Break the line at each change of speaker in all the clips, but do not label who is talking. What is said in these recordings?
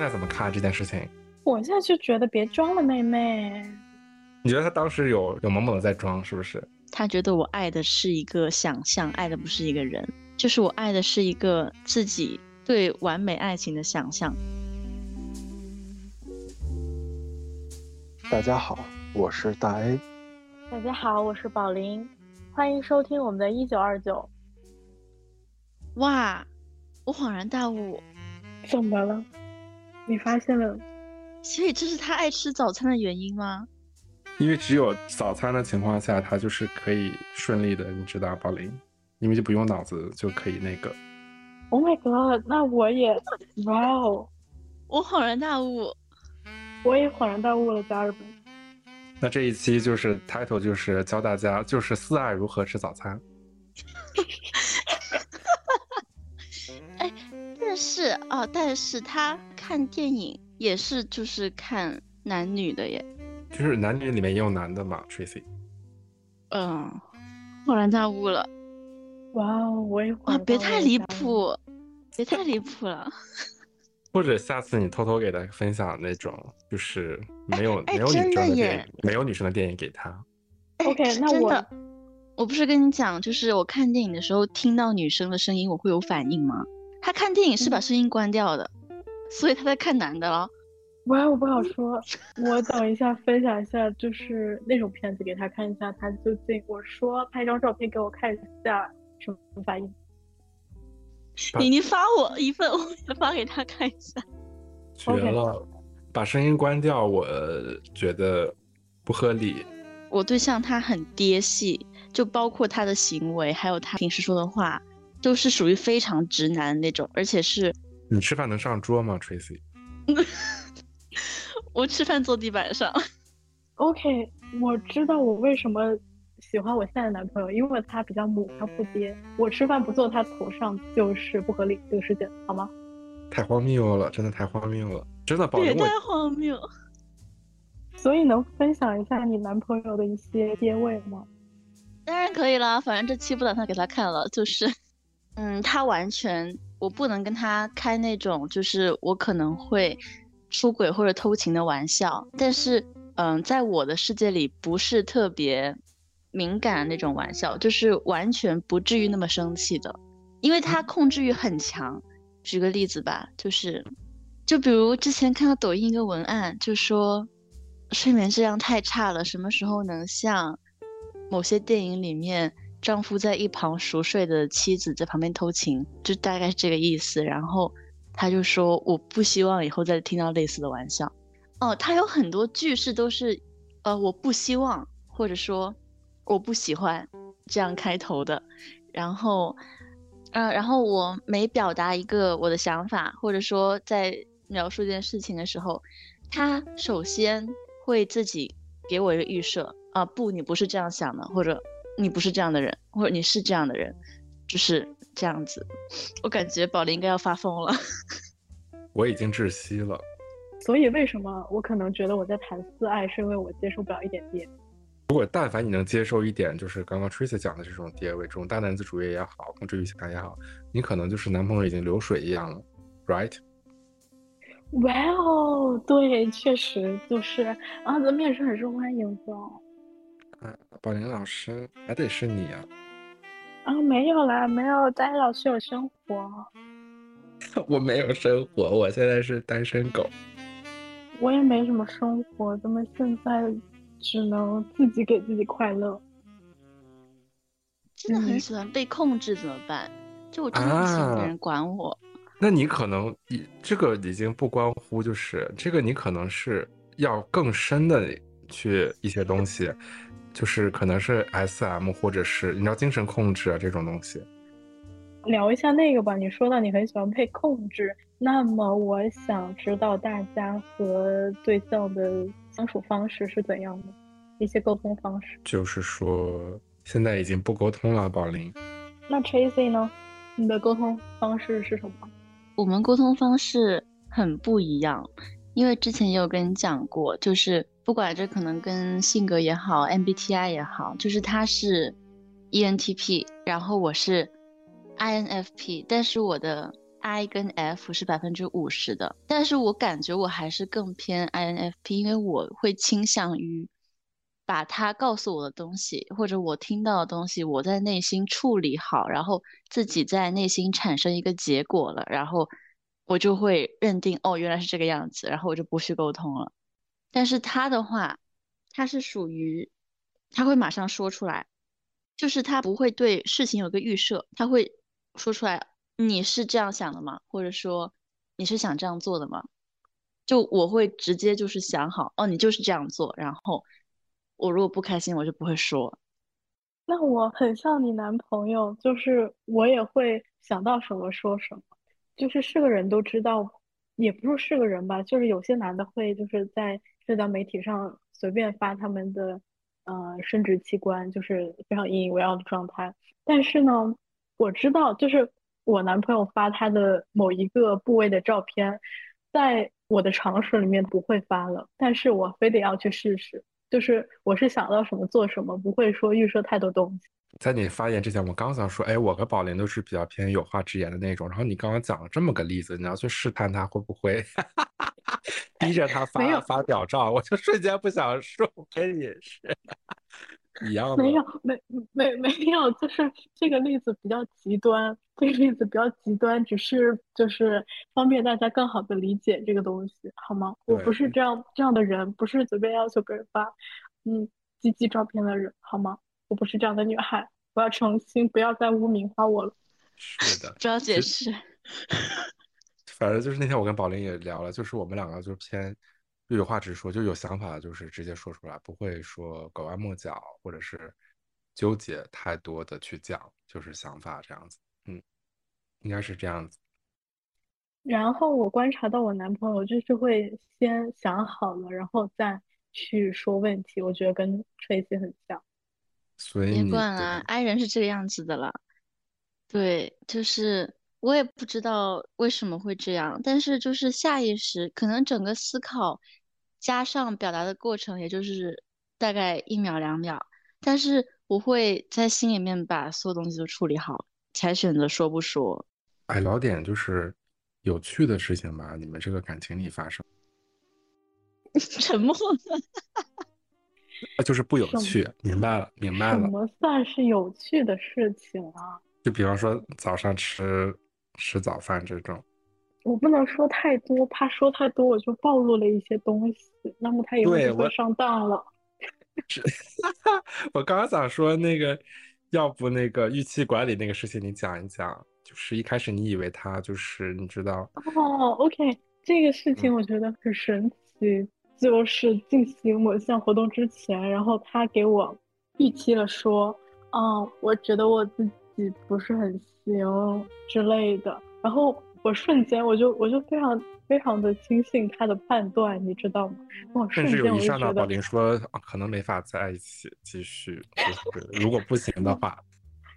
现在怎么看这件事情？
我现在就觉得别装了，妹妹。
你觉得他当时有有懵懵的在装，是不是？
他觉得我爱的是一个想象，爱的不是一个人，就是我爱的是一个自己对完美爱情的想象。
大家好，我是大 A。
大家好，我是宝林，欢迎收听我们的一九二九。
哇，我恍然大悟，
怎么了？你发现了？
所以这是他爱吃早餐的原因吗？
因为只有早餐的情况下，他就是可以顺利的，你知道，宝林，因为就不用脑子就可以那个。
Oh my god！那我也，哇哦，
我恍然大悟，
我也恍然大悟了，家人们。
那这一期就是 title 就是教大家就是四爱如何吃早餐。
哎，但是啊，但是他看电影也是就是看男女的耶。
就是男女里面也有男的嘛，Tracy。
嗯，恍然大悟了。
哇哦，我也
哇，别太离谱，别太离谱了。
或者下次你偷偷给他分享那种就是没有
哎
没有女生
的
电影，没有女生的电影给他。
OK，那我，
我不是跟你讲，就是我看电影的时候听到女生的声音，我会有反应吗？他看电影是把声音关掉的，所以他在看男的了。
喂，我不好说。我等一下分享一下，就是那种片子给他看一下，他究竟我说拍一张照片给我看一下什么反应。
你你发我一份，我也发给他看一下。
绝了把声音关掉，我觉得不合理。
我对象他很爹系，就包括他的行为，还有他平时说的话，都是属于非常直男的那种，而且是
你吃饭能上桌吗，Tracy？
我吃饭坐地板上。
OK，我知道我为什么喜欢我现在的男朋友，因为他比较母，他不爹。我吃饭不坐他头上就是不合理这个事情，好吗？
太荒谬了，真的太荒谬了，真的宝林我
也太荒谬。
所以能分享一下你男朋友的一些爹味吗？
当然可以啦，反正这期不打算给他看了，就是，嗯，他完全我不能跟他开那种就是我可能会出轨或者偷情的玩笑，但是，嗯，在我的世界里不是特别敏感的那种玩笑，就是完全不至于那么生气的，因为他控制欲很强。举个例子吧，就是，就比如之前看到抖音一个文案，就说睡眠质量太差了，什么时候能像某些电影里面丈夫在一旁熟睡的妻子在旁边偷情，就大概是这个意思。然后他就说我不希望以后再听到类似的玩笑。哦，他有很多句式都是，呃，我不希望，或者说我不喜欢这样开头的。然后，呃，然后我每表达一个我的想法，或者说在描述一件事情的时候，他首先会自己给我一个预设啊，不，你不是这样想的，或者你不是这样的人，或者你是这样的人，就是这样子。我感觉宝林应该要发疯了。
我已经窒息了。
所以为什么我可能觉得我在谈私爱，是因为我接受不了一点爹。
如果但凡你能接受一点，就是刚刚 Tracy 讲的这种爹味，这种大男子主义也好，控制欲强也好，你可能就是男朋友已经流水一样了，right？
哇哦，对，确实就是啊，咱们也是很受欢迎的。
啊，宝林老师还得是你啊！
啊，没有啦，没有，大家老师有生活，
我没有生活，我现在是单身狗。
我也没什么生活，咱们现在只能自己给自己快乐。
真的很
嗯
喜欢被控制，怎么办？就我真的不喜欢别
啊
人管我。
那你可能已这个已经不关乎，就是这个你可能是要更深的去一些东西，就是可能是 SM 或者是你知道精神控制啊这种东西。
聊一下那个吧，你说到你很喜欢被控制，那么我想知道大家和对象的相处方式是怎样的，一些沟通方式。
就是说现在已经不沟通了，宝林。
那 Tracy 呢？你的沟通方式是什么？
我们沟通方式很不一样，因为之前也有跟你讲过，就是不管这可能跟性格也好，MBTI 也好，就是他是 ENTP，然后我是 INFP，但是我的 I 跟 F 是百分之五十的，但是我感觉我还是更偏 INFP，因为我会倾向于把他告诉我的东西或者我听到的东西，我在内心处理好，然后自己在内心产生一个结果了，然后我就会认定哦原来是这个样子，然后我就不去沟通了。但是他的话，他是属于他会马上说出来，就是他不会对事情有个预设，他会说出来。你是这样想的吗？或者说你是想这样做的吗？就我会直接就是想好哦，你就是这样做。然后我如果不开心，我就不会说。
那我很像你男朋友，就是我也会想到什么说什么。就是是个人都知道，也不是是个人吧，就是有些男的会就是在就在媒体上随便发他们的呃生殖器官，就是非常引以为傲的状态。但是呢，我知道就是。我男朋友发他的某一个部位的照片，在我的常识里面不会发了，但是我非得要去试试。就是我是想到什么做什么，不会说预设太多东西。
在你发言之前，我刚想说，哎，我和宝林都是比较偏有话直言的那种。然后你刚刚讲了这么个例子，你要去试探他会不会 逼着他发发表照，我就瞬间不想说，我跟你是。一样
没有没没没有，就是这个例子比较极端，这个例子比较极端，只是就是方便大家更好的理解这个东西，好吗？我不是这样这样的人，不是随便要求别人发嗯鸡鸡照片的人，好吗？我不是这样的女孩，我要澄清，不要再污名化我了。
是的，
不要解释。
反正就是那天我跟宝林也聊了，就是我们两个就是偏。就有话直说，就有想法就是直接说出来，不会说拐弯抹角，或者是纠结太多的去讲，就是想法这样子。嗯，应该是这样子。
然后我观察到我男朋友就是会先想好了，然后再去说问题。我觉得跟 Tracy 很像。
所以
别管了，I 人是这个样子的了。对，就是我也不知道为什么会这样，但是就是下意识，可能整个思考。加上表达的过程，也就是大概一秒两秒，但是我会在心里面把所有东西都处理好，才选择说不说。
哎，老点就是有趣的事情吧？你们这个感情里发生？
沉默。
就是不有趣。明白了，明白了。
什么算是有趣的事情啊？
就比方说早上吃吃早饭这种。
我不能说太多，怕说太多我就暴露了一些东西，那么他以后就会上当了。
是，我刚刚想说那个，要不那个预期管理那个事情你讲一讲，就是一开始你以为他就是你知道？
哦，OK，这个事情我觉得很神奇，就是进行某项活动之前，然后他给我预期了说，嗯，我觉得我自己不是很行之类的，然后。我瞬间我就我就非常非常的轻信他的判断，你知道吗？
甚至有一刹那，宝林说可能没法在一起继续，就是 如果不行的话。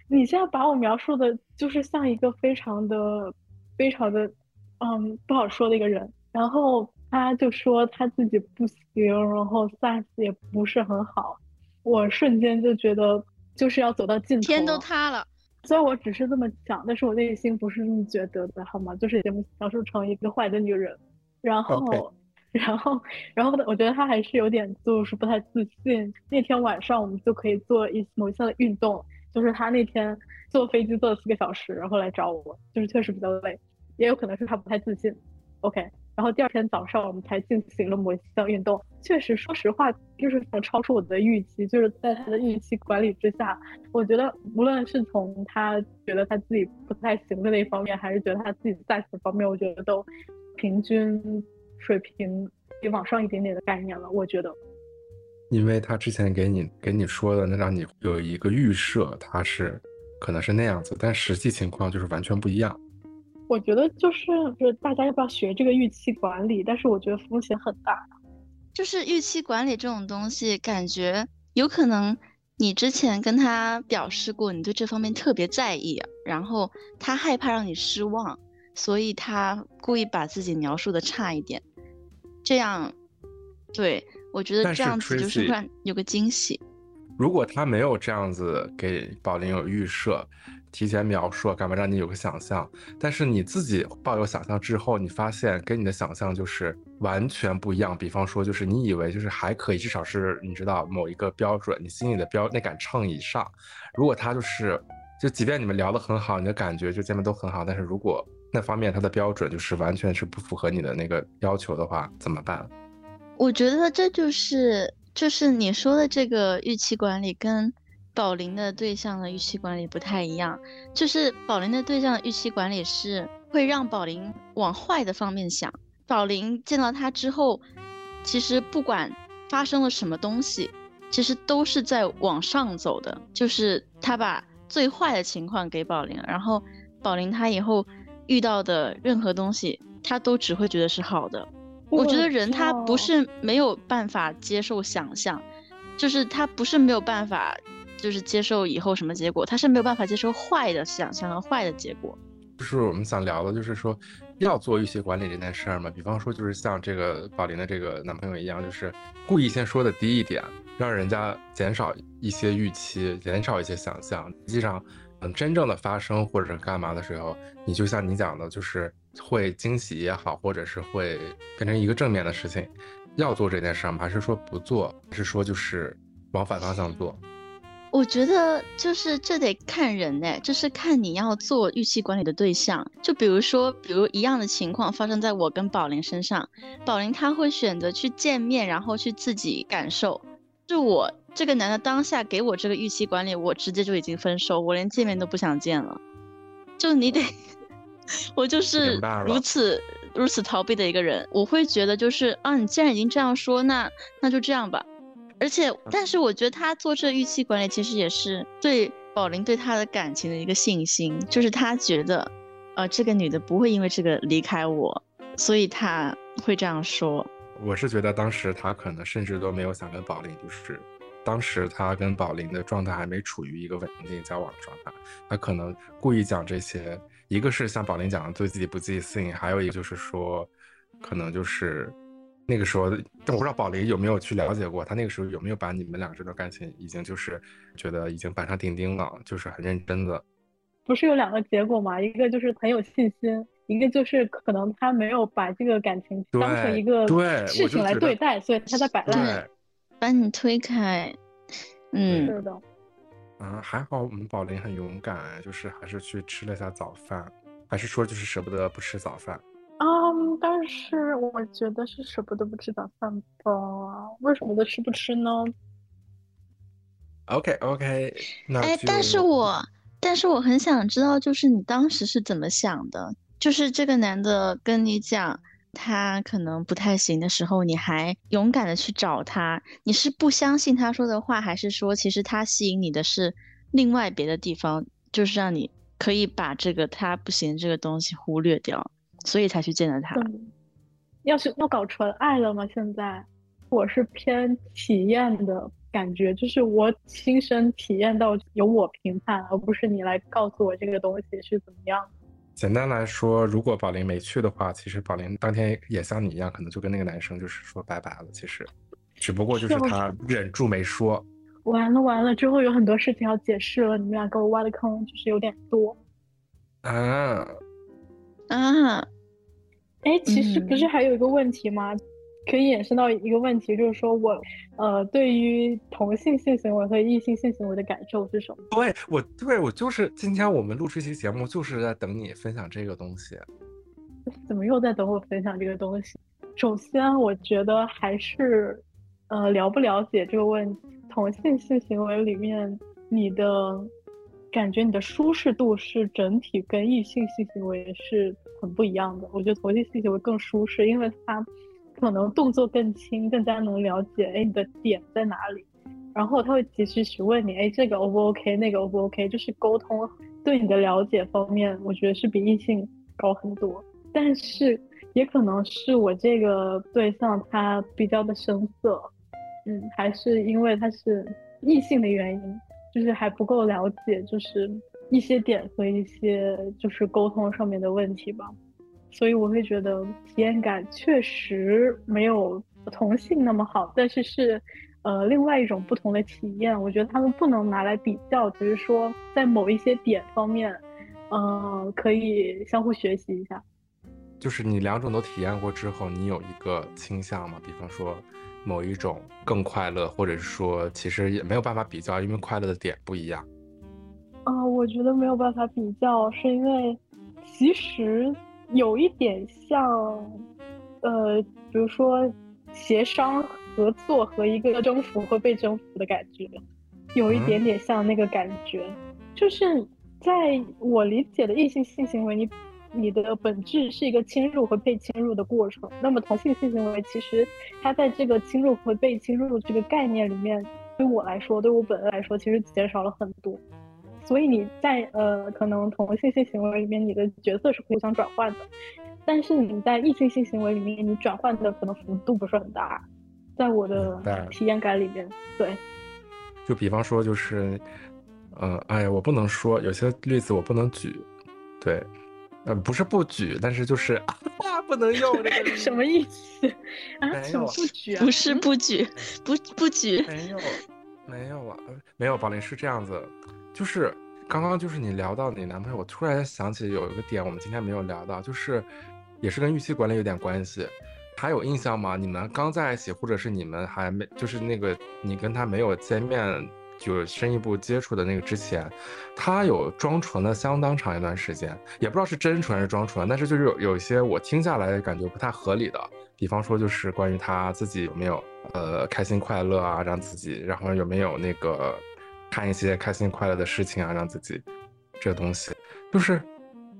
你现在把我描述的就是像一个非常的非常的嗯不好说的一个人，然后他就说他自己不行，然后 size 也不是很好，我瞬间就觉得就是要走到尽头，
天都塌了。
虽然我只是这么想，但是我内心不是这么觉得的，好吗？就是节目描述成一个坏的女人，然后，然后，然后呢？我觉得她还是有点就是不太自信。那天晚上我们就可以做一某一项的运动，就是她那天坐飞机坐了四个小时，然后来找我，就是确实比较累，也有可能是她不太自信。OK。然后第二天早上我们才进行了某一项运动，确实，说实话，就是超出我的预期。就是在他的预期管理之下，我觉得无论是从他觉得他自己不太行的那一方面，还是觉得他自己在此方面，我觉得都平均水平比往上一点点的概念了。我觉得，
因为他之前给你给你说的，那让你有一个预设，他是可能是那样子，但实际情况就是完全不一样。
我觉得就是就是大家要不要学这个预期管理？但是我觉得风险很大。
就是预期管理这种东西，感觉有可能你之前跟他表示过你对这方面特别在意，然后他害怕让你失望，所以他故意把自己描述的差一点。这样，对我觉得这样子就是让有个惊喜。
如果他没有这样子给宝林有预设。提前描述干嘛，让你有个想象。但是你自己抱有想象之后，你发现跟你的想象就是完全不一样。比方说，就是你以为就是还可以，至少是你知道某一个标准，你心里的标那杆秤以上。如果他就是，就即便你们聊得很好，你的感觉就见面都很好，但是如果那方面他的标准就是完全是不符合你的那个要求的话，怎么办？
我觉得这就是就是你说的这个预期管理跟。宝林的对象的预期管理不太一样，就是宝林的对象的预期管理是会让宝林往坏的方面想。宝林见到他之后，其实不管发生了什么东西，其实都是在往上走的。就是他把最坏的情况给宝林，然后宝林他以后遇到的任何东西，他都只会觉得是好的。我觉得人他不是没有办法接受想象，就是他不是没有办法。就是接受以后什么结果，他是没有办法接受坏的想象和坏的结果。
就是我们想聊的，就是说要做预期管理这件事儿嘛。比方说，就是像这个宝林的这个男朋友一样，就是故意先说的低一点，让人家减少一些预期，减少一些想象。实际上，嗯，真正的发生或者干嘛的时候，你就像你讲的，就是会惊喜也好，或者是会变成一个正面的事情。要做这件事儿吗？还是说不做？还是说就是往反方向做？
我觉得就是这得看人呢，就是看你要做预期管理的对象。就比如说，比如一样的情况发生在我跟宝林身上，宝林他会选择去见面，然后去自己感受。就我这个男的当下给我这个预期管理，我直接就已经分手，我连见面都不想见了。就你得，我就是如此如此逃避的一个人。我会觉得就是啊，你既然已经这样说，那那就这样吧。而且，但是我觉得他做这预期管理，其实也是对宝林对他的感情的一个信心，就是他觉得，呃，这个女的不会因为这个离开我，所以他会这样说。
我是觉得当时他可能甚至都没有想跟宝林，就是当时他跟宝林的状态还没处于一个稳定交往状态，他可能故意讲这些，一个是像宝林讲的对自己不自信，还有一个就是说，可能就是。那个时候，但我不知道宝林有没有去了解过，他那个时候有没有把你们俩这段感情已经就是觉得已经板上钉钉了，就是很认真的。
不是有两个结果吗？一个就是很有信心，一个就是可能他没有把这个感情当成一个事情来对待，所以他在摆烂，
把你推开。嗯，
是的。
嗯，还好我们宝林很勇敢，就是还是去吃了下早饭，还是说就是舍不得不吃早饭。
嗯，但是我觉得是舍不得不吃早饭吧？为什么都吃不吃呢
？OK OK，那
哎，但是我但是我很想知道，就是你当时是怎么想的？就是这个男的跟你讲他可能不太行的时候，你还勇敢的去找他，你是不相信他说的话，还是说其实他吸引你的是另外别的地方，就是让你可以把这个他不行这个东西忽略掉？所以才去见了他。
要是要搞纯爱了吗？现在我是偏体验的感觉，就是我亲身体验到由我评判，而不是你来告诉我这个东西是怎么样。
简单来说，如果宝林没去的话，其实宝林当天也像你一样，可能就跟那个男生就是说拜拜了。其实，只不过就是他忍住没说。
完了完了，之后有很多事情要解释了，你们俩给我挖的坑就是有点多。
啊
啊。
哎，其实不是还有一个问题吗？可以衍生到一个问题，就是说我，呃，对于同性性行为和异性性行为的感受是什么？
对我，对我就是今天我们录这期节目，就是在等你分享这个东西。
怎么又在等我分享这个东西？首先，我觉得还是，呃，了不了解这个问题。同性性行为里面，你的。感觉你的舒适度是整体跟异性性行为是很不一样的。我觉得同性性行为更舒适，因为它可能动作更轻，更加能了解哎你的点在哪里，然后他会及时询问你哎这个 O 不 OK，那个 O 不 OK，就是沟通对你的了解方面，我觉得是比异性高很多。但是也可能是我这个对象他比较的生涩，嗯，还是因为他是异性的原因。就是还不够了解，就是一些点和一些就是沟通上面的问题吧，所以我会觉得体验感确实没有同性那么好，但是是，呃另外一种不同的体验。我觉得他们不能拿来比较，只是说在某一些点方面，呃，可以相互学习一下。
就是你两种都体验过之后，你有一个倾向吗？比方说某一种更快乐，或者是说其实也没有办法比较，因为快乐的点不一样。
啊，我觉得没有办法比较，是因为其实有一点像，呃，比如说协商合作和一个征服和被征服的感觉，有一点点像那个感觉，就是在我理解的异性性行为，你你的本质是一个侵入和被侵入的过程，那么同性性行为其实它在这个侵入和被侵入这个概念里面，对我来说，对我本人来说，其实减少了很多。所以你在呃，可能同性性行为里面，你的角色是互相转换的，但是你在异性性行为里面，你转换的可能幅度不是很大，在我的体验感里面，对。
就比方说，就是，呃，哎呀，我不能说有些例子我不能举，对，呃，不是不举，但是就是 啊，不能用这个
什么意思啊？什么不举？
不是不举，不不举。
没有，没有啊，没有，宝林是这样子。就是刚刚就是你聊到你男朋友，我突然想起有一个点，我们今天没有聊到，就是也是跟预期管理有点关系。还有印象吗？你们刚在一起，或者是你们还没，就是那个你跟他没有见面就深一步接触的那个之前，他有装纯了相当长一段时间，也不知道是真纯还是装纯，但是就是有有一些我听下来感觉不太合理的，比方说就是关于他自己有没有呃开心快乐啊，让自己，然后有没有那个。看一些开心快乐的事情啊，让自己这东西，就是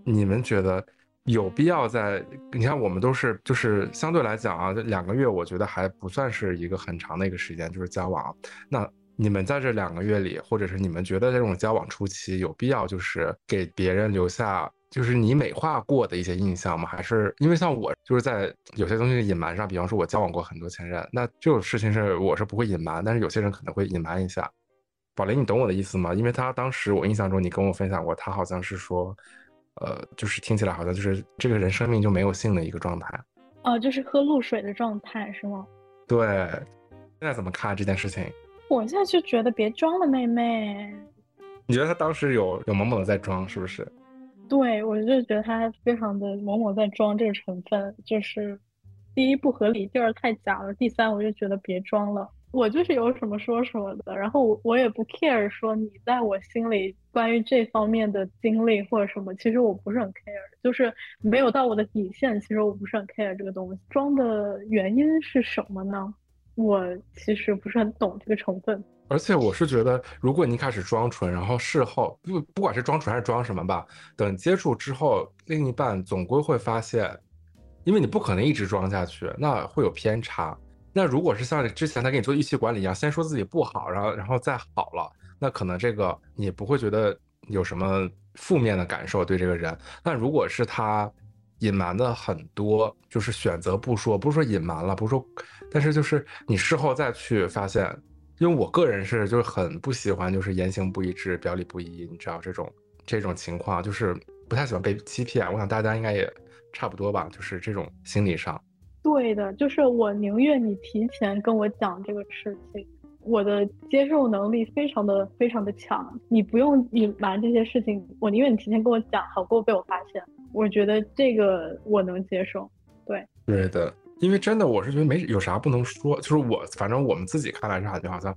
你们觉得有必要在？你看，我们都是就是相对来讲啊，两个月我觉得还不算是一个很长的一个时间，就是交往。那你们在这两个月里，或者是你们觉得这种交往初期有必要就是给别人留下就是你美化过的一些印象吗？还是因为像我就是在有些东西隐瞒上，比方说我交往过很多前任，那这种事情是我是不会隐瞒，但是有些人可能会隐瞒一下。宝林，你懂我的意思吗？因为他当时我印象中，你跟我分享过，他好像是说，呃，就是听起来好像就是这个人生命就没有性的一个状态，
哦，就是喝露水的状态是吗？
对，现在怎么看这件事情？
我现在就觉得别装了，妹妹。
你觉得他当时有有某某的在装，是不是？
对，我就觉得他非常的某某在装这个成分，就是第一不合理，第二太假了，第三我就觉得别装了。我就是有什么说什么的，然后我也不 care 说你在我心里关于这方面的经历或者什么，其实我不是很 care，就是没有到我的底线，其实我不是很 care 这个东西。装的原因是什么呢？我其实不是很懂这个成分。
而且我是觉得，如果你开始装纯，然后事后不不管是装纯还是装什么吧，等接触之后，另一半总归会发现，因为你不可能一直装下去，那会有偏差。那如果是像之前他给你做预期管理一样，先说自己不好，然后然后再好了，那可能这个你不会觉得有什么负面的感受对这个人。但如果是他隐瞒的很多，就是选择不说，不是说隐瞒了，不是说，但是就是你事后再去发现，因为我个人是就是很不喜欢就是言行不一致、表里不一，你知道这种这种情况，就是不太喜欢被欺骗。我想大家应该也差不多吧，就是这种心理上。
对的，就是我宁愿你提前跟我讲这个事情，我的接受能力非常的非常的强，你不用隐瞒这些事情，我宁愿你提前跟我讲，好过被我发现。我觉得这个我能接受。对，
对的，因为真的我是觉得没有啥不能说，就是我反正我们自己看来是感觉好像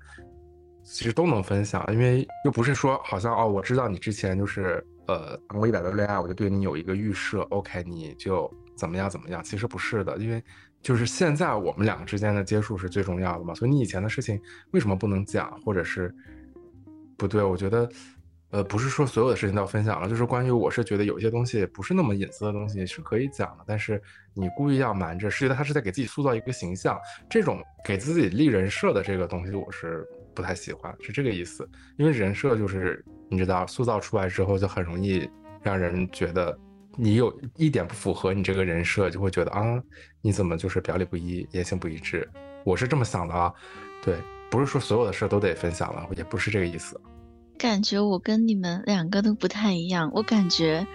其实都能分享，因为又不是说好像哦，我知道你之前就是呃谈过一百段恋爱，我就对你有一个预设，OK，你就。怎么样？怎么样？其实不是的，因为就是现在我们两个之间的接触是最重要的嘛。所以你以前的事情为什么不能讲，或者是不对？我觉得，呃，不是说所有的事情都要分享了，就是关于我是觉得有些东西不是那么隐私的东西是可以讲的，但是你故意要瞒着，是觉得他是在给自己塑造一个形象，这种给自己立人设的这个东西，我是不太喜欢，是这个意思。因为人设就是你知道，塑造出来之后就很容易让人觉得。你有一点不符合你这个人设，就会觉得啊，你怎么就是表里不一、言行不一致？我是这么想的啊，对，不是说所有的事都得分享了，也不是这个意思。
感觉我跟你们两个都不太一样，我感觉，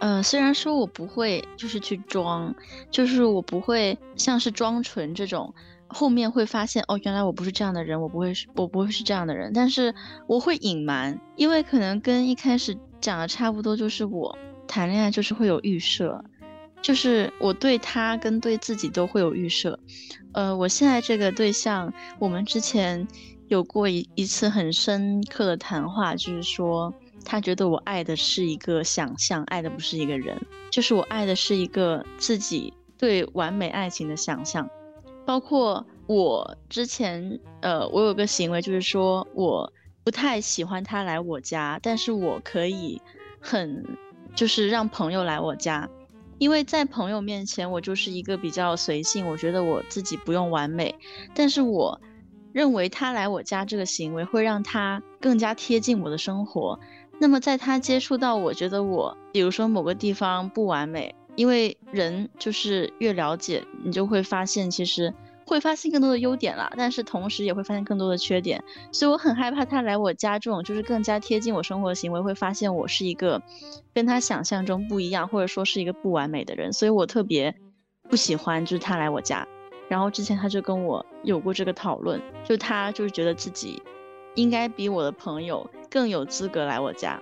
呃，虽然说我不会就是去装，就是我不会像是装纯这种，后面会发现，哦，原来我不是这样的人，我不会是，我不会是这样的人，但是我会隐瞒，因为可能跟一开始讲的差不多，就是我谈恋爱就是会有预设，就是我对他跟对自己都会有预设。呃，我现在这个对象，我们之前有过一一次很深刻的谈话，就是说他觉得我爱的是一个想象，爱的不是一个人，就是我爱的是一个自己对完美爱情的想象。包括我之前，呃，我有个行为，就是说我不太喜欢他来我家，但是我可以很，就是让朋友来我家，因为在朋友面前，我就是一个比较随性，我觉得我自己不用完美，但是我认为他来我家这个行为会让他更加贴近我的生活，那么在他接触到我觉得我，比如说某个地方不完美。因为人就是越了解，你就会发现，其实会发现更多的优点了，但是同时也会发现更多的缺点。所以我很害怕他来我家这种就是更加贴近我生活的行为，会发现我是一个跟他想象中不一样，或者说是一个不完美的人。所以我特别不喜欢就是他来我家。然后之前他就跟我有过这个讨论，就他就是觉得自己应该比我的朋友更有资格来我家。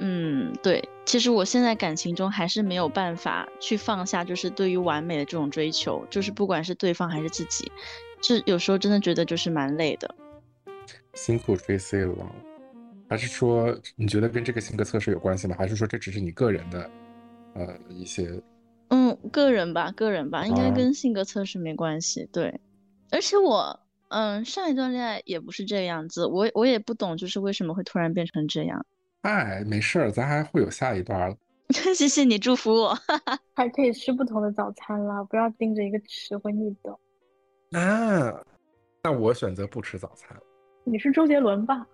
嗯，对，其实我现在感情中还是没有办法去放下，就是对于完美的这种追求，就是不管是对方还是自己，就有时候真的觉得就是蛮累的。
辛苦 Tracy 了，还是说你觉得跟这个性格测试有关系吗？还是说这只是你个人的，呃，一些？
嗯，个人吧，个人吧，应该跟性格测试没关系。对，而且我，嗯，上一段恋爱也不是这个样子，我我也不懂，就是为什么会突然变成这样。
哎，没事儿，咱还会有下一段。
谢谢你祝福我，
还可以吃不同的早餐啦，不要盯着一个吃会腻的。
啊，那我选择不吃早餐。
你是周杰伦吧？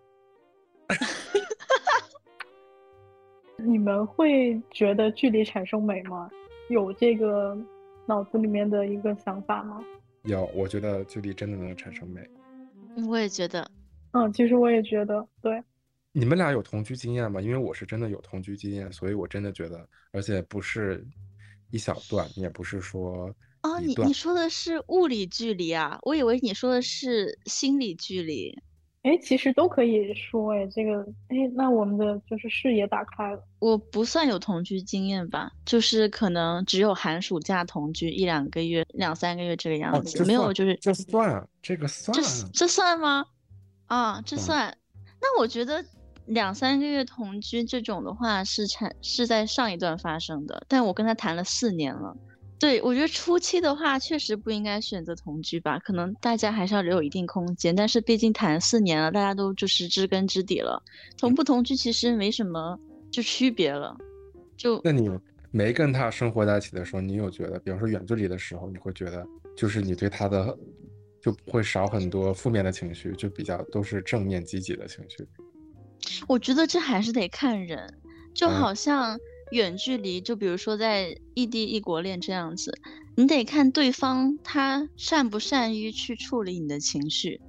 你们会觉得距离产生美吗？有这个脑子里面的一个想法吗？
有，我觉得距离真的能产生美。
我也觉得。
嗯，其实我也觉得，对。
你们俩有同居经验吗？因为我是真的有同居经验，所以我真的觉得，而且不是一小段，也不是说
哦，你你说的是物理距离啊？我以为你说的是心理距离。
哎，其实都可以说，哎，这个，哎，那我们的就是视野打开了。
我不算有同居经验吧，就是可能只有寒暑假同居一两个月、两三个月这个样子，没有就是
这算这个算
这这算吗？啊，这算？那我觉得。两三个月同居这种的话是产是在上一段发生的，但我跟他谈了四年了。对我觉得初期的话确实不应该选择同居吧，可能大家还是要留有一定空间。但是毕竟谈四年了，大家都就是知根知底了，同不同居其实没什么就区别了。就
那你没跟他生活在一起的时候，你有觉得，比方说远距离的时候，你会觉得就是你对他的就会少很多负面的情绪，就比较都是正面积极的情绪。
我觉得这还是得看人，就好像远距离，就比如说在异地异国恋这样子，你得看对方他善不善于去处理你的情绪。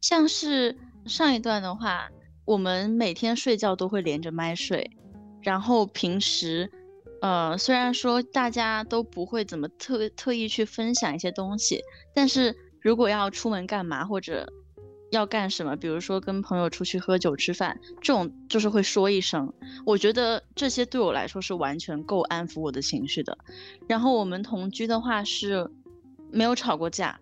像是上一段的话，我们每天睡觉都会连着麦睡，然后平时，呃，虽然说大家都不会怎么特特意去分享一些东西，但是如果要出门干嘛或者。要干什么？比如说跟朋友出去喝酒吃饭，这种就是会说一声。我觉得这些对我来说是完全够安抚我的情绪的。然后我们同居的话是没有吵过架，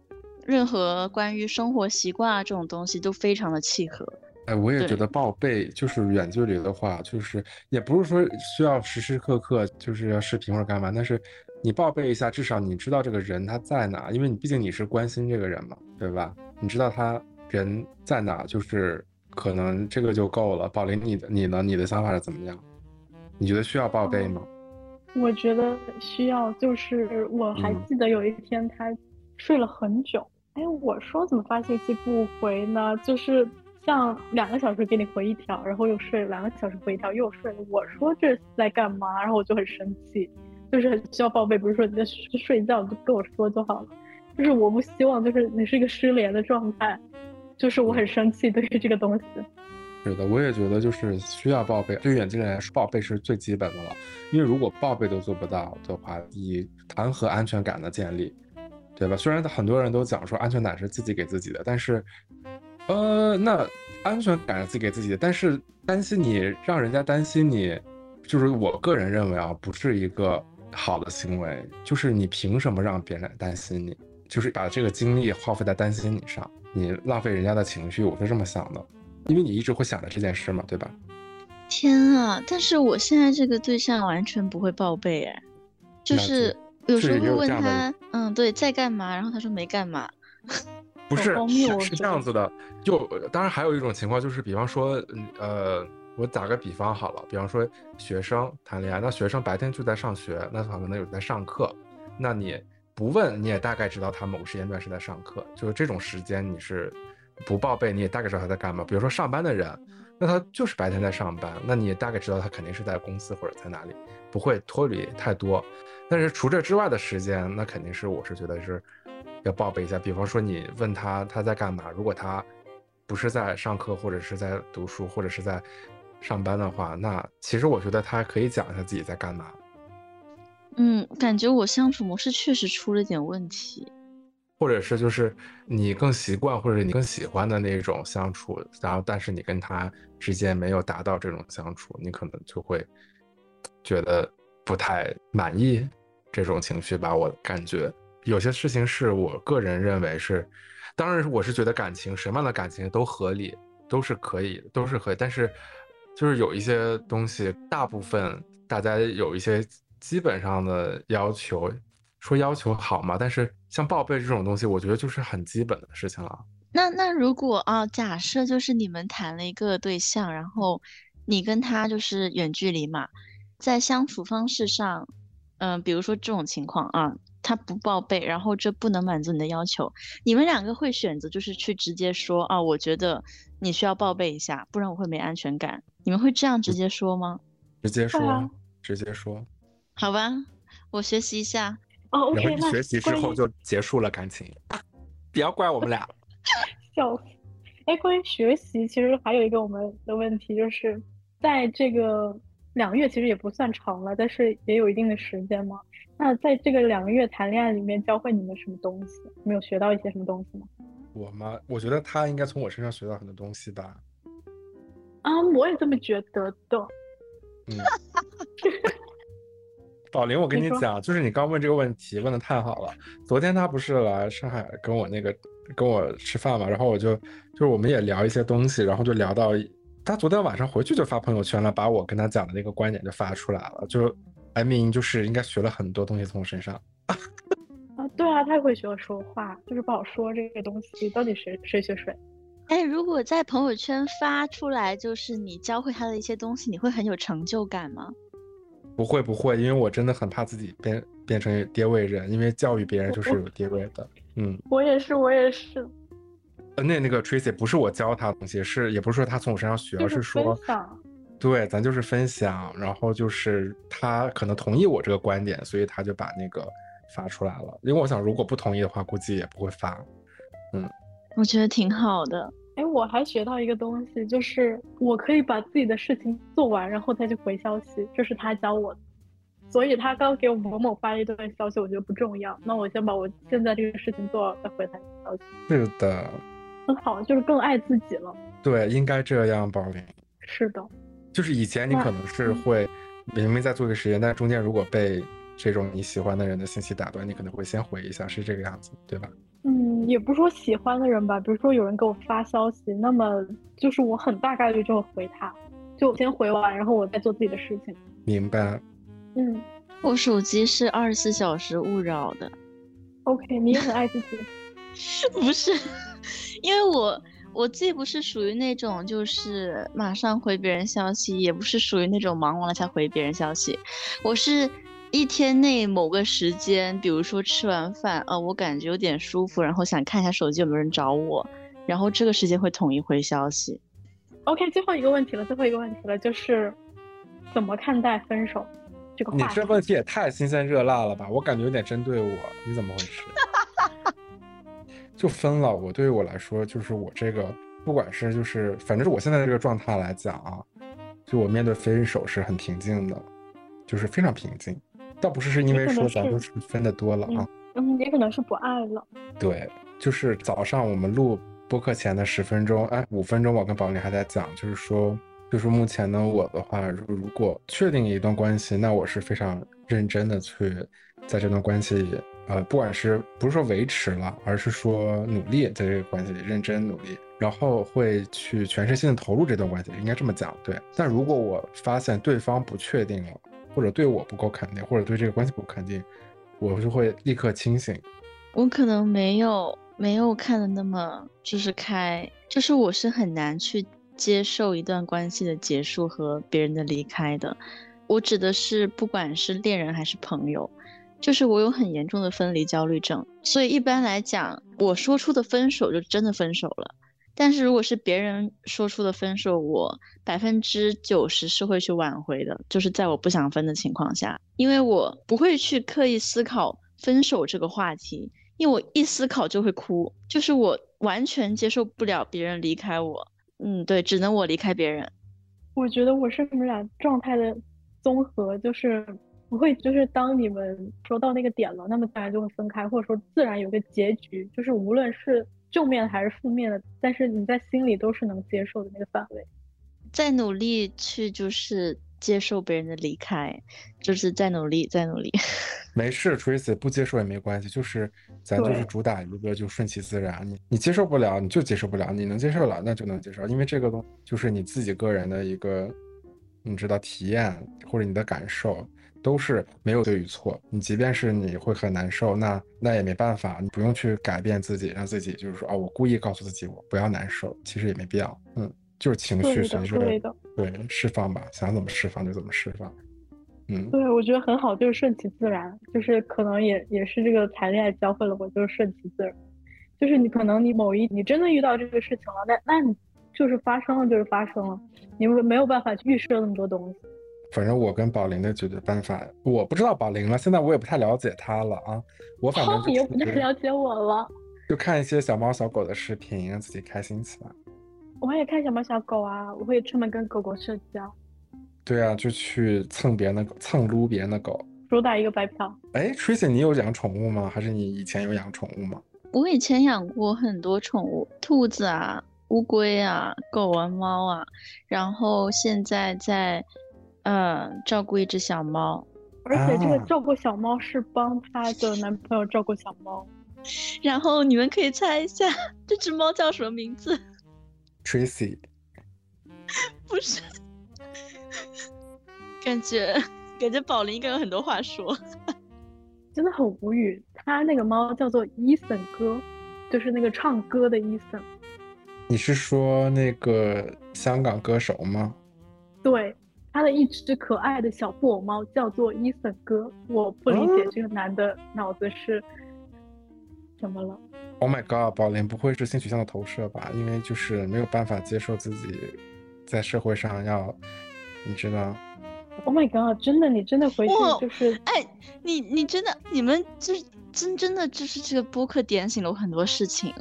任何关于生活习惯啊这种东西都非常的契合。
哎，我也觉得报备就是远距离的话，就是也不是说需要时时刻刻就是要视频或者干嘛，但是你报备一下，至少你知道这个人他在哪，因为你毕竟你是关心这个人嘛，对吧？你知道他。人在哪，就是可能这个就够了。宝林，你的你呢？你的想法是怎么样？你觉得需要报备吗？
我觉得需要。就是我还记得有一天他睡了很久，哎，我说怎么发信息不回呢？就是像两个小时给你回一条，然后又睡了两个小时回一条，又睡了。我说这是在干嘛？然后我就很生气，就是很需要报备。不是说你在睡觉，就跟我说就好了。就是我不希望，就是你是一个失联的状态。就是我很生气，对于这个东西。
是的，我也觉得就是需要报备。对于远距离来说，报备是最基本的了。因为如果报备都做不到的话，以谈何安全感的建立？对吧？虽然很多人都讲说安全感是自己给自己的，但是，呃，那安全感是自己给自己的，但是担心你让人家担心你，就是我个人认为啊，不是一个好的行为。就是你凭什么让别人担心你？就是把这个精力耗费在担心你上，你浪费人家的情绪，我是这么想的，因为你一直会想着这件事嘛，对吧？
天啊！但是我现在这个对象完全不会报备，哎，就是有时候会问他，嗯，对，在干嘛？然后他说没干嘛。
不是，是这样子的。就当然还有一种情况，就是比方说，呃，我打个比方好了，比方说学生谈恋爱，那学生白天就在上学，那他可能有在上课，那你不问你也大概知道他某个时间段是在上课，就是这种时间你是不报备，你也大概知道他在干嘛。比如说上班的人。那他就是白天在上班，那你大概知道他肯定是在公司或者在哪里，不会脱离太多。但是除这之外的时间，那肯定是我是觉得是要报备一下。比方说你问他他在干嘛，如果他不是在上课或者是在读书或者是在上班的话，那其实我觉得他可以讲一下自己在干嘛。
嗯，感觉我相处模式确实出了点问题。
或者是就是你更习惯或者你更喜欢的那种相处，然后但是你跟他之间没有达到这种相处，你可能就会觉得不太满意这种情绪吧。我感觉有些事情是我个人认为是，当然我是觉得感情什么样的感情都合理，都是可以，都是可以。但是就是有一些东西，大部分大家有一些基本上的要求。说要求好嘛，但是像报备这种东西，我觉得就是很基本的事情了。
那那如果啊，假设就是你们谈了一个对象，然后你跟他就是远距离嘛，在相处方式上，嗯，比如说这种情况啊，他不报备，然后这不能满足你的要求，你们两个会选择就是去直接说啊，我觉得你需要报备一下，不然我会没安全感。你们会这样直接说吗？
直接说，直接说。
好吧，我学习一下。
哦，OK，
那学习之后就结束了感情，不要怪我们俩。
笑死！哎，关于学习，其实还有一个我们的问题，就是在这个两个月其实也不算长了，但是也有一定的时间嘛。那在这个两个月谈恋爱里面，教会你们什么东西？没有学到一些什么东西吗？
我吗？我觉得他应该从我身上学到很多东西吧。
啊，我也这么觉得的。
嗯。宝林，我跟你讲，就是你刚问这个问题问的太好了。昨天他不是来上海跟我那个跟我吃饭嘛，然后我就就是我们也聊一些东西，然后就聊到他昨天晚上回去就发朋友圈了，把我跟他讲的那个观点就发出来了，就 I mean 就是应该学了很多东西从我身上。
啊，对啊，太会学我说话，就是不好说这个东西到底谁谁学谁。
哎，如果在朋友圈发出来，就是你教会他的一些东西，你会很有成就感吗？
不会不会，因为我真的很怕自己变变成爹位人，因为教育别人就是有爹位的。嗯，
我也是，我也是。
那那个 Tracy 不是我教他东西，是也不是说他从我身上学，而是说，对，咱就是分享，然后就是他可能同意我这个观点，所以他就把那个发出来了。因为我想，如果不同意的话，估计也不会发。嗯，
我觉得挺好的。
哎，我还学到一个东西，就是我可以把自己的事情做完，然后再去回消息，这是他教我的。所以他刚给我某某发了一段消息，我觉得不重要，那我先把我现在这个事情做了，再回他消息。
是的，
很好，就是更爱自己了。
对，应该这样，宝林。
是的，
就是以前你可能是会明明在做一个实验，但中间如果被这种你喜欢的人的信息打断，你可能会先回一下，是这个样子，对吧？
嗯，也不是说喜欢的人吧，比如说有人给我发消息，那么就是我很大概率就会回他，就先回完，然后我再做自己的事情。
明白。
嗯，
我手机是二十四小时勿扰的。
OK，你也很爱自己。
不是，因为我我既不是属于那种就是马上回别人消息，也不是属于那种忙完了才回别人消息，我是。一天内某个时间，比如说吃完饭，呃，我感觉有点舒服，然后想看一下手机有没有人找我，然后这个时间会统一回消息。
OK，最后一个问题了，最后一个问题了，就是怎么看待分手这个话题？
你这问题也太新鲜热辣了吧？我感觉有点针对我，你怎么回事？就分了，我对于我来说，就是我这个，不管是就是，反正是我现在这个状态来讲啊，就我面对分手是很平静的，就是非常平静。倒不是是因为说咱们分的多了啊，
嗯，也可能是不爱了。
对，就是早上我们录播客前的十分钟，哎，五分钟我跟宝林还在讲，就是说，就是目前呢，我的话，如如果确定一段关系，那我是非常认真的去在这段关系里，呃，不管是不是说维持了，而是说努力在这个关系里认真努力，然后会去全身心的投入这段关系，应该这么讲，对。但如果我发现对方不确定了，或者对我不够肯定，或者对这个关系不够肯定，我就会立刻清醒。
我可能没有没有看的那么就是开，就是我是很难去接受一段关系的结束和别人的离开的。我指的是不管是恋人还是朋友，就是我有很严重的分离焦虑症，所以一般来讲，我说出的分手就真的分手了。但是如果是别人说出的分手，我百分之九十是会去挽回的，就是在我不想分的情况下，因为我不会去刻意思考分手这个话题，因为我一思考就会哭，就是我完全接受不了别人离开我，嗯，对，只能我离开别人。
我觉得我是你们俩状态的综合，就是不会，就是当你们说到那个点了，那么自然就会分开，或者说自然有个结局，就是无论是正面还是负面的，但是你在心里都是能接受的那个范围。
在努力去就是接受别人的离开，就是在努力，在努力。
没事，Tracy 不接受也没关系，就是咱就是主打一个就顺其自然，你你接受不了你就接受不了，你能接受了那就能接受，因为这个东就是你自己个人的一个，你知道体验或者你的感受都是没有对与错，你即便是你会很难受，那那也没办法，你不用去改变自己，让自己就是说啊，我故意告诉自己我不要难受，其实也没必要，嗯，就是情绪随着
对
释放吧，想怎么释放就怎么释放，嗯。
对，我觉得很好，就是顺其自然，就是可能也也是这个谈恋爱教会了我，就是顺其自然，就是你可能你某一你真的遇到这个事情了，那那你就是发生了就是发生了，你没没有办法去预设那么多东西。
反正我跟宝林的解决办法，我不知道宝林了，现在我也不太了解他了啊。我反正
哦，你又不太了解我了，
就看一些小猫小狗的视频，让自己开心起来。
我也看小猫小狗啊，我会出门跟狗狗社交，
对啊，就去蹭别人的狗，蹭撸别人的狗。
主打一个白嫖。
哎，Tracy，你有养宠物吗？还是你以前有养宠物吗？
我以前养过很多宠物，兔子啊、乌龟啊、狗啊、猫啊，然后现在在，呃，照顾一只小猫。
而且这个
啊
照顾小猫是帮她的男朋友照顾小猫，
然后你们可以猜一下这只猫叫什么名字
？Tracy，
不是，感觉感觉宝林应该有很多话说。
真的很无语。他那个猫叫做伊森哥，就是那个唱歌的伊森。
你是说那个香港歌手吗？
对，他的一只可爱的小布偶猫叫做伊森哥。我不理解
哦
这个男的脑子是怎么了。
Oh my god，宝林不会是性取向的投射吧？因为就是没有办法接受自己在社会上要，你知道
，Oh my god！真的，你真的回去就是
哎，你你真的，你们就是真真的就是这个播客点醒了我很多事情，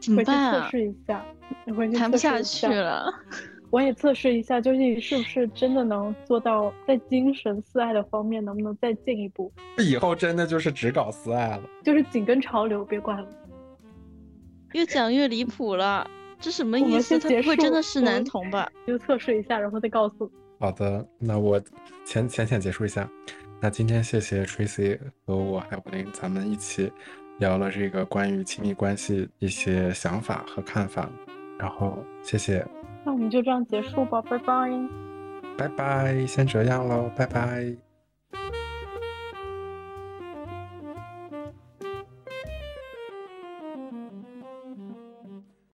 怎么
回去测
办啊？
试一下，
谈不下去了。
我也测试一下，究竟是不是真的能做到在精神四爱的方面能不能再进一步？
以后真的就是只搞私爱了。
就是紧跟潮流，别管了。
越讲越离谱了，这什么意思？他不会真的是男同吧？
就测试一下，然后再告诉。
好的，那我浅浅浅结束一下。那今天谢谢 Tracy 和我还有林，咱们一起聊了这个关于亲密关系一些想法和看法。然后谢谢，
那我们就这样结束吧，拜拜。
拜拜，先这样喽，拜拜。